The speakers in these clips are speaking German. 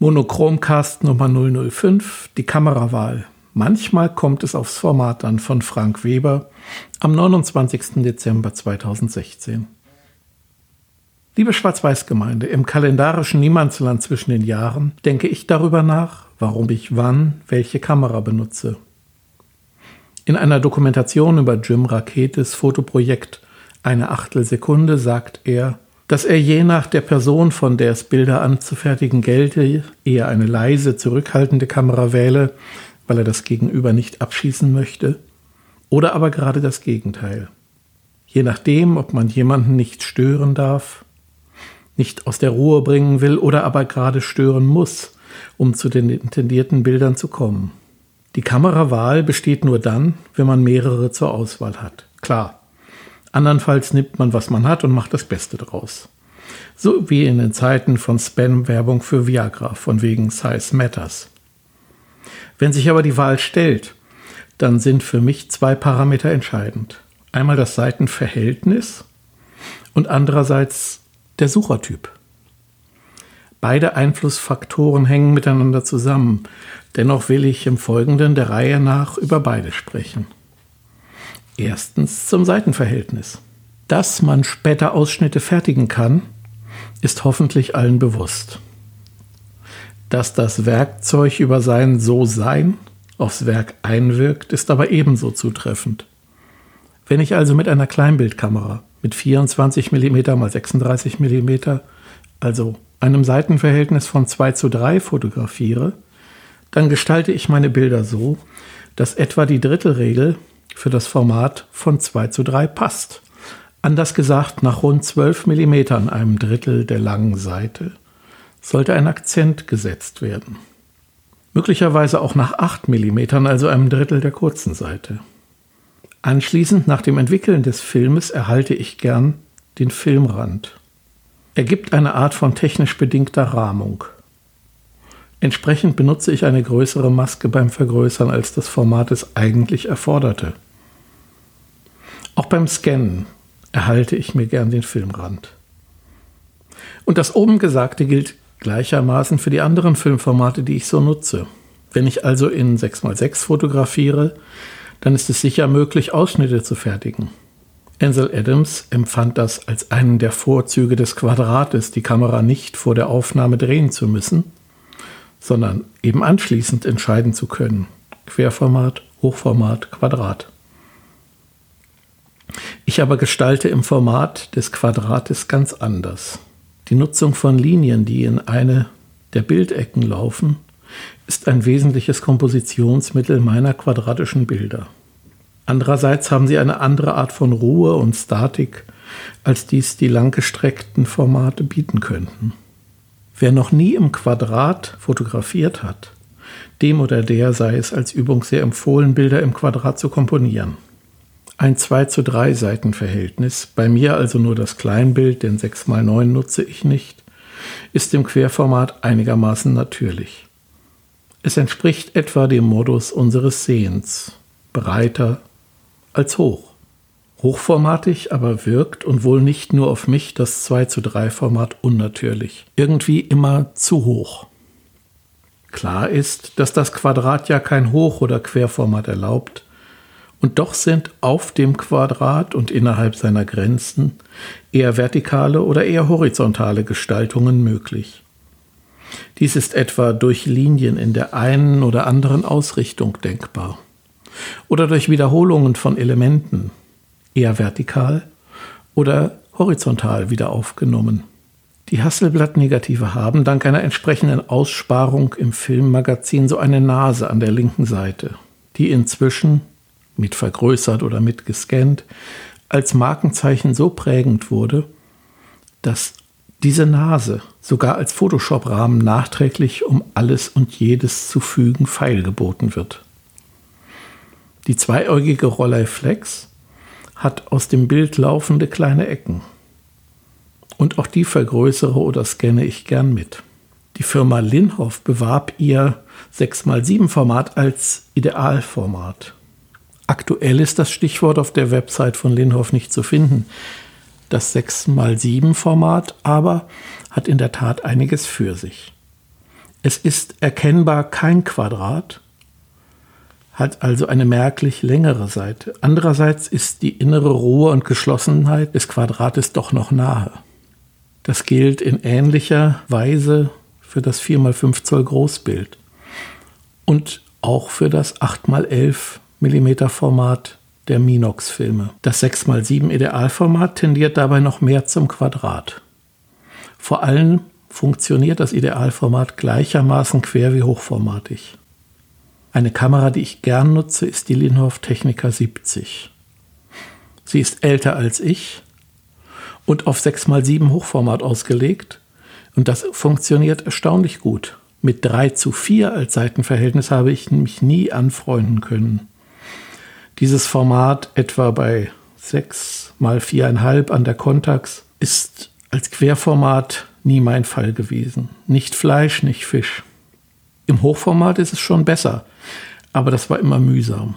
Monochromcast Nummer 005, die Kamerawahl. Manchmal kommt es aufs Format an von Frank Weber am 29. Dezember 2016. Liebe Schwarz-Weiß-Gemeinde, im kalendarischen Niemandsland zwischen den Jahren denke ich darüber nach, warum ich wann welche Kamera benutze. In einer Dokumentation über Jim Raketes Fotoprojekt Eine Achtelsekunde sagt er, dass er je nach der Person, von der es Bilder anzufertigen gelte, eher eine leise, zurückhaltende Kamera wähle, weil er das Gegenüber nicht abschießen möchte, oder aber gerade das Gegenteil. Je nachdem, ob man jemanden nicht stören darf, nicht aus der Ruhe bringen will oder aber gerade stören muss, um zu den intendierten Bildern zu kommen. Die Kamerawahl besteht nur dann, wenn man mehrere zur Auswahl hat. Klar, Andernfalls nimmt man, was man hat und macht das Beste draus. So wie in den Zeiten von Spam-Werbung für Viagra, von wegen Size Matters. Wenn sich aber die Wahl stellt, dann sind für mich zwei Parameter entscheidend. Einmal das Seitenverhältnis und andererseits der Suchertyp. Beide Einflussfaktoren hängen miteinander zusammen. Dennoch will ich im Folgenden der Reihe nach über beide sprechen. Erstens zum Seitenverhältnis. Dass man später Ausschnitte fertigen kann, ist hoffentlich allen bewusst. Dass das Werkzeug über sein So-Sein aufs Werk einwirkt, ist aber ebenso zutreffend. Wenn ich also mit einer Kleinbildkamera mit 24 mm x 36 mm, also einem Seitenverhältnis von 2 zu 3 fotografiere, dann gestalte ich meine Bilder so, dass etwa die Drittelregel für das Format von 2 zu 3 passt. Anders gesagt, nach rund 12 mm, einem Drittel der langen Seite, sollte ein Akzent gesetzt werden. Möglicherweise auch nach 8 mm, also einem Drittel der kurzen Seite. Anschließend, nach dem Entwickeln des Filmes, erhalte ich gern den Filmrand. Er gibt eine Art von technisch bedingter Rahmung. Entsprechend benutze ich eine größere Maske beim Vergrößern, als das Format es eigentlich erforderte. Auch beim Scannen erhalte ich mir gern den Filmrand. Und das oben Gesagte gilt gleichermaßen für die anderen Filmformate, die ich so nutze. Wenn ich also in 6x6 fotografiere, dann ist es sicher möglich, Ausschnitte zu fertigen. Ansel Adams empfand das als einen der Vorzüge des Quadrates, die Kamera nicht vor der Aufnahme drehen zu müssen, sondern eben anschließend entscheiden zu können. Querformat, Hochformat, Quadrat. Ich aber gestalte im Format des Quadrates ganz anders. Die Nutzung von Linien, die in eine der Bildecken laufen, ist ein wesentliches Kompositionsmittel meiner quadratischen Bilder. Andererseits haben sie eine andere Art von Ruhe und Statik, als dies die langgestreckten Formate bieten könnten. Wer noch nie im Quadrat fotografiert hat, dem oder der sei es als Übung sehr empfohlen, Bilder im Quadrat zu komponieren. Ein 2 zu 3 Seitenverhältnis, bei mir also nur das Kleinbild, denn 6 x 9 nutze ich nicht, ist im Querformat einigermaßen natürlich. Es entspricht etwa dem Modus unseres Sehens, breiter als hoch. Hochformatig aber wirkt und wohl nicht nur auf mich das 2 zu 3 Format unnatürlich, irgendwie immer zu hoch. Klar ist, dass das Quadrat ja kein Hoch- oder Querformat erlaubt, und doch sind auf dem Quadrat und innerhalb seiner Grenzen eher vertikale oder eher horizontale Gestaltungen möglich. Dies ist etwa durch Linien in der einen oder anderen Ausrichtung denkbar oder durch Wiederholungen von Elementen, eher vertikal oder horizontal wieder aufgenommen. Die Hasselblatt-Negative haben dank einer entsprechenden Aussparung im Filmmagazin so eine Nase an der linken Seite, die inzwischen mit vergrößert oder mit gescannt, als Markenzeichen so prägend wurde, dass diese Nase sogar als Photoshop-Rahmen nachträglich, um alles und jedes zu fügen, feilgeboten wird. Die zweiäugige Rolleiflex hat aus dem Bild laufende kleine Ecken. Und auch die vergrößere oder scanne ich gern mit. Die Firma Linhoff bewarb ihr 6x7 Format als Idealformat. Aktuell ist das Stichwort auf der Website von Linhoff nicht zu finden. Das 6x7-Format aber hat in der Tat einiges für sich. Es ist erkennbar kein Quadrat, hat also eine merklich längere Seite. Andererseits ist die innere Ruhe und Geschlossenheit des Quadrates doch noch nahe. Das gilt in ähnlicher Weise für das 4x5 Zoll Großbild und auch für das 8x11 mm Format der Minox-Filme. Das 6x7 Idealformat tendiert dabei noch mehr zum Quadrat. Vor allem funktioniert das Idealformat gleichermaßen quer wie hochformatig. Eine Kamera, die ich gern nutze, ist die Linhof Technica 70. Sie ist älter als ich und auf 6x7 Hochformat ausgelegt und das funktioniert erstaunlich gut. Mit 3 zu 4 als Seitenverhältnis habe ich mich nie anfreunden können. Dieses Format etwa bei 6 mal 4,5 an der Contax ist als Querformat nie mein Fall gewesen. Nicht Fleisch, nicht Fisch. Im Hochformat ist es schon besser, aber das war immer mühsam.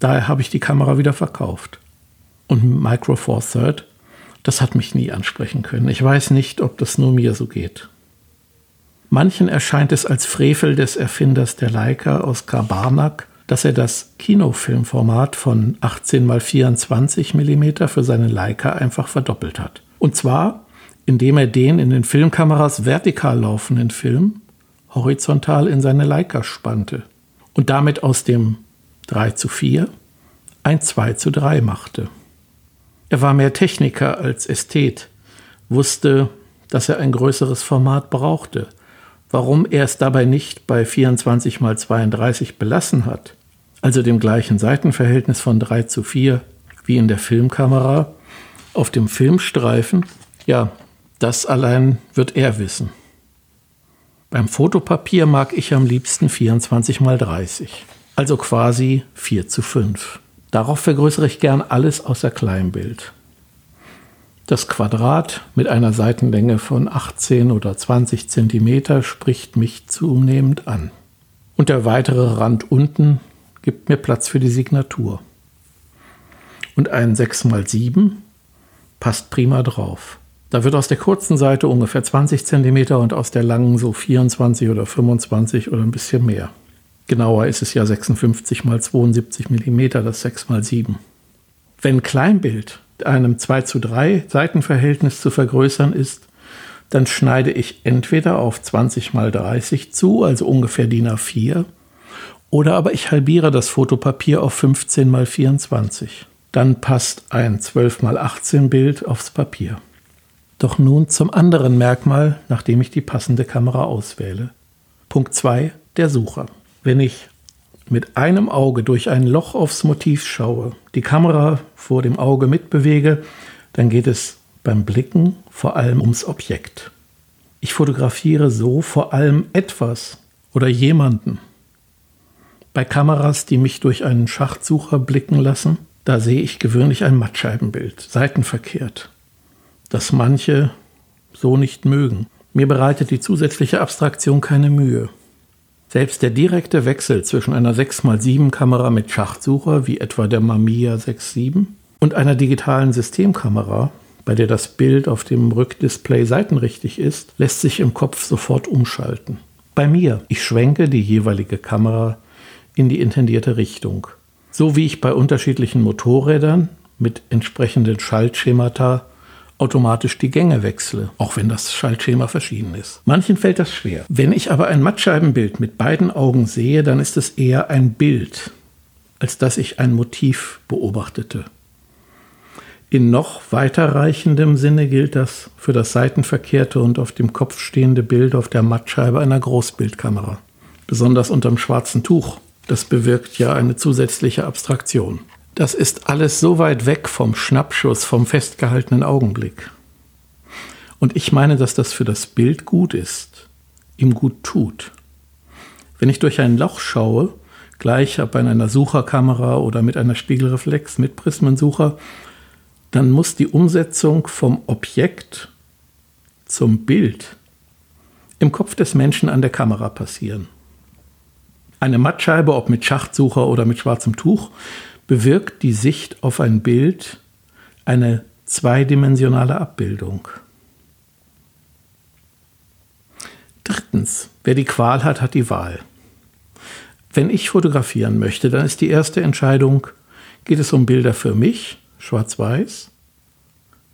Daher habe ich die Kamera wieder verkauft. Und Micro Four Third, das hat mich nie ansprechen können. Ich weiß nicht, ob das nur mir so geht. Manchen erscheint es als Frevel des Erfinders der Leica, Oskar Barnack, dass er das Kinofilmformat von 18 x 24 mm für seine Leica einfach verdoppelt hat. Und zwar, indem er den in den Filmkameras vertikal laufenden Film horizontal in seine Leica spannte und damit aus dem 3 zu 4 ein 2 zu 3 machte. Er war mehr Techniker als Ästhet, wusste, dass er ein größeres Format brauchte – warum er es dabei nicht bei 24 mal 32 belassen hat, also dem gleichen Seitenverhältnis von 3 zu 4 wie in der Filmkamera, auf dem Filmstreifen, ja, das allein wird er wissen. Beim Fotopapier mag ich am liebsten 24 mal 30, also quasi 4 zu 5. Darauf vergrößere ich gern alles außer Kleinbild. Das Quadrat mit einer Seitenlänge von 18 oder 20 cm spricht mich zunehmend an. Und der weitere Rand unten gibt mir Platz für die Signatur. Und ein 6x7 passt prima drauf. Da wird aus der kurzen Seite ungefähr 20 cm und aus der langen so 24 oder 25 oder ein bisschen mehr. Genauer ist es ja 56 x 72 mm, das 6x7. Wenn Kleinbild einem 2 zu 3 Seitenverhältnis zu vergrößern ist, dann schneide ich entweder auf 20 mal 30 zu, also ungefähr DIN A4, oder aber ich halbiere das Fotopapier auf 15 mal 24. Dann passt ein 12 mal 18 Bild aufs Papier. Doch nun zum anderen Merkmal, nachdem ich die passende Kamera auswähle. Punkt 2, der Sucher. Wenn ich mit einem Auge durch ein Loch aufs Motiv schaue, die Kamera vor dem Auge mitbewege, dann geht es beim Blicken vor allem ums Objekt. Ich fotografiere so vor allem etwas oder jemanden. Bei Kameras, die mich durch einen Schachtsucher blicken lassen, da sehe ich gewöhnlich ein Mattscheibenbild, seitenverkehrt, das manche so nicht mögen. Mir bereitet die zusätzliche Abstraktion keine Mühe. Selbst der direkte Wechsel zwischen einer 6x7 Kamera mit Schachtsucher, wie etwa der Mamiya 6.7, und einer digitalen Systemkamera, bei der das Bild auf dem Rückdisplay seitenrichtig ist, lässt sich im Kopf sofort umschalten. Bei mir, ich schwenke die jeweilige Kamera in die intendierte Richtung. So wie ich bei unterschiedlichen Motorrädern mit entsprechenden Schaltschemata automatisch die Gänge wechsle, auch wenn das Schaltschema verschieden ist. Manchen fällt das schwer. Wenn ich aber ein Mattscheibenbild mit beiden Augen sehe, dann ist es eher ein Bild, als dass ich ein Motiv beobachtete. In noch weiterreichendem Sinne gilt das für das seitenverkehrte und auf dem Kopf stehende Bild auf der Mattscheibe einer Großbildkamera. Besonders unterm schwarzen Tuch. Das bewirkt ja eine zusätzliche Abstraktion. Das ist alles so weit weg vom Schnappschuss, vom festgehaltenen Augenblick. Und ich meine, dass das für das Bild gut ist, ihm gut tut. Wenn ich durch ein Loch schaue, gleich ob in einer Sucherkamera oder mit einer Spiegelreflex mit Prismensucher, dann muss die Umsetzung vom Objekt zum Bild im Kopf des Menschen an der Kamera passieren. Eine Mattscheibe, ob mit Schachtsucher oder mit schwarzem Tuch, bewirkt die Sicht auf ein Bild eine zweidimensionale Abbildung. Drittens, Wer die Qual hat, hat die Wahl. Wenn ich fotografieren möchte, dann ist die erste Entscheidung, geht es um Bilder für mich, schwarz-weiß?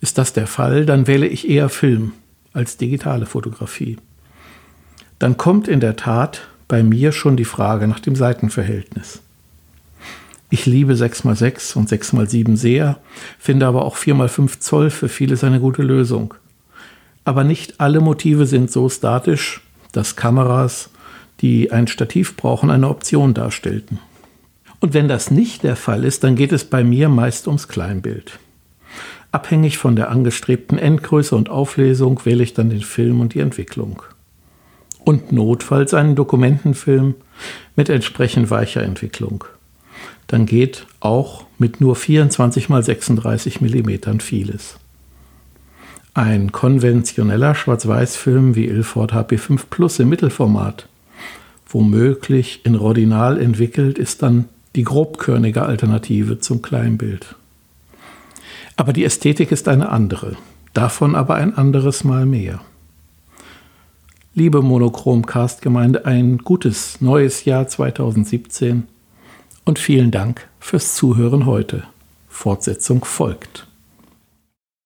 Ist das der Fall, dann wähle ich eher Film als digitale Fotografie. Dann kommt in der Tat bei mir schon die Frage nach dem Seitenverhältnis. Ich liebe 6x6 und 6x7 sehr, finde aber auch 4x5 Zoll für vieles eine gute Lösung. Aber nicht alle Motive sind so statisch, dass Kameras die ein Stativ brauchen, eine Option darstellten. Und wenn das nicht der Fall ist, dann geht es bei mir meist ums Kleinbild. Abhängig von der angestrebten Endgröße und Auflesung wähle ich dann den Film und die Entwicklung. Und notfalls einen Dokumentenfilm mit entsprechend weicher Entwicklung. Dann geht auch mit nur 24 x 36 mm vieles. Ein konventioneller Schwarz-Weiß-Film wie Ilford HP5 Plus im Mittelformat womöglich in Rodinal entwickelt, ist dann die grobkörnige Alternative zum Kleinbild. Aber die Ästhetik ist eine andere, davon aber ein anderes Mal mehr. Liebe Monochromcast-Gemeinde, ein gutes neues Jahr 2017 und vielen Dank fürs Zuhören heute. Fortsetzung folgt.